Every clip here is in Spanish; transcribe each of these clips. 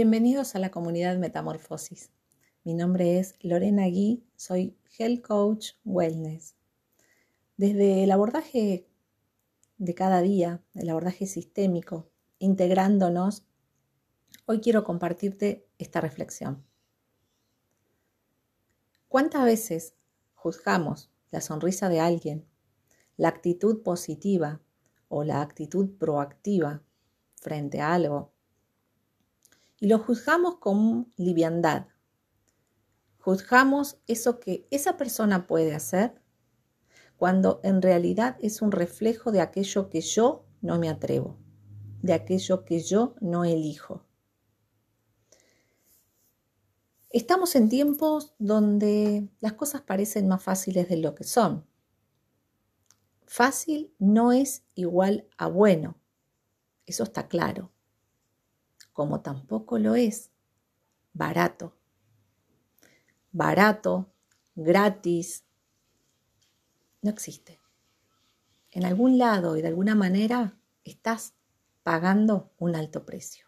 Bienvenidos a la comunidad Metamorfosis. Mi nombre es Lorena Gui, soy Health Coach Wellness. Desde el abordaje de cada día, el abordaje sistémico, integrándonos, hoy quiero compartirte esta reflexión. ¿Cuántas veces juzgamos la sonrisa de alguien, la actitud positiva o la actitud proactiva frente a algo y lo juzgamos con liviandad. Juzgamos eso que esa persona puede hacer cuando en realidad es un reflejo de aquello que yo no me atrevo, de aquello que yo no elijo. Estamos en tiempos donde las cosas parecen más fáciles de lo que son. Fácil no es igual a bueno, eso está claro como tampoco lo es barato. Barato, gratis, no existe. En algún lado y de alguna manera estás pagando un alto precio.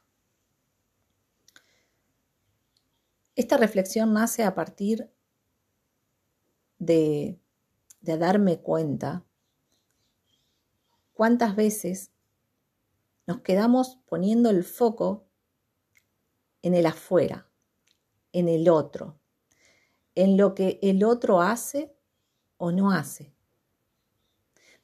Esta reflexión nace a partir de, de darme cuenta cuántas veces nos quedamos poniendo el foco en el afuera, en el otro, en lo que el otro hace o no hace.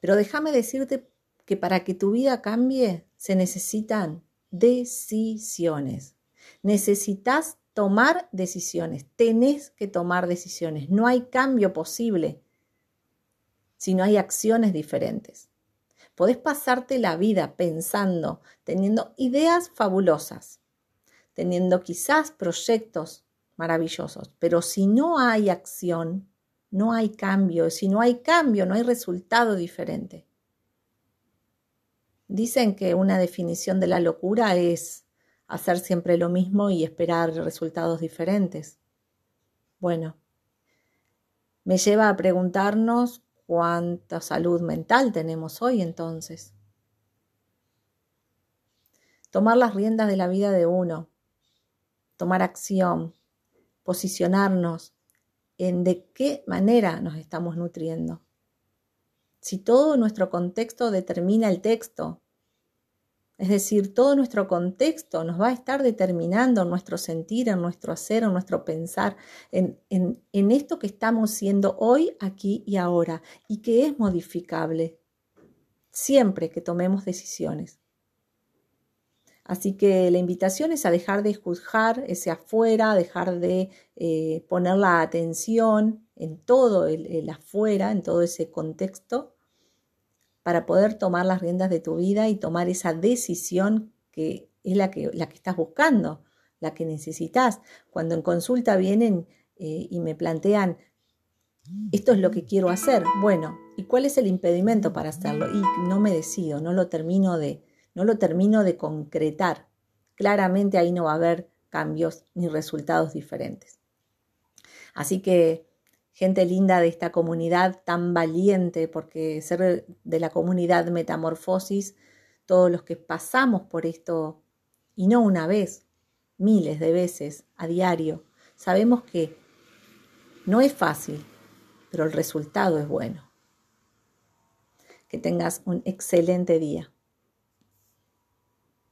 Pero déjame decirte que para que tu vida cambie se necesitan decisiones. Necesitas tomar decisiones, tenés que tomar decisiones. No hay cambio posible si no hay acciones diferentes. Podés pasarte la vida pensando, teniendo ideas fabulosas, teniendo quizás proyectos maravillosos, pero si no hay acción, no hay cambio, si no hay cambio, no hay resultado diferente. Dicen que una definición de la locura es hacer siempre lo mismo y esperar resultados diferentes. Bueno, me lleva a preguntarnos cuánta salud mental tenemos hoy entonces. Tomar las riendas de la vida de uno, tomar acción, posicionarnos en de qué manera nos estamos nutriendo. Si todo nuestro contexto determina el texto, es decir, todo nuestro contexto nos va a estar determinando nuestro sentir, en nuestro hacer, en nuestro pensar, en, en, en esto que estamos siendo hoy, aquí y ahora, y que es modificable siempre que tomemos decisiones. Así que la invitación es a dejar de juzgar ese afuera, dejar de eh, poner la atención en todo el, afuera, en todo ese contexto, para poder tomar las riendas de tu vida y tomar esa decisión que es la que, la que estás buscando, la que necesitas. Cuando en consulta vienen eh, y me plantean, esto es lo que quiero hacer, bueno, ¿y cuál es el impedimento para hacerlo? Y no me decido, no lo termino de, no lo termino de concretar. Claramente ahí no va a haber cambios ni resultados diferentes. Así que, gente linda de esta comunidad tan valiente, porque ser de la comunidad Metamorfosis, todos los que pasamos por esto, y no una vez, miles de veces a diario, sabemos que no es fácil, pero el resultado es bueno. Que tengas un excelente día.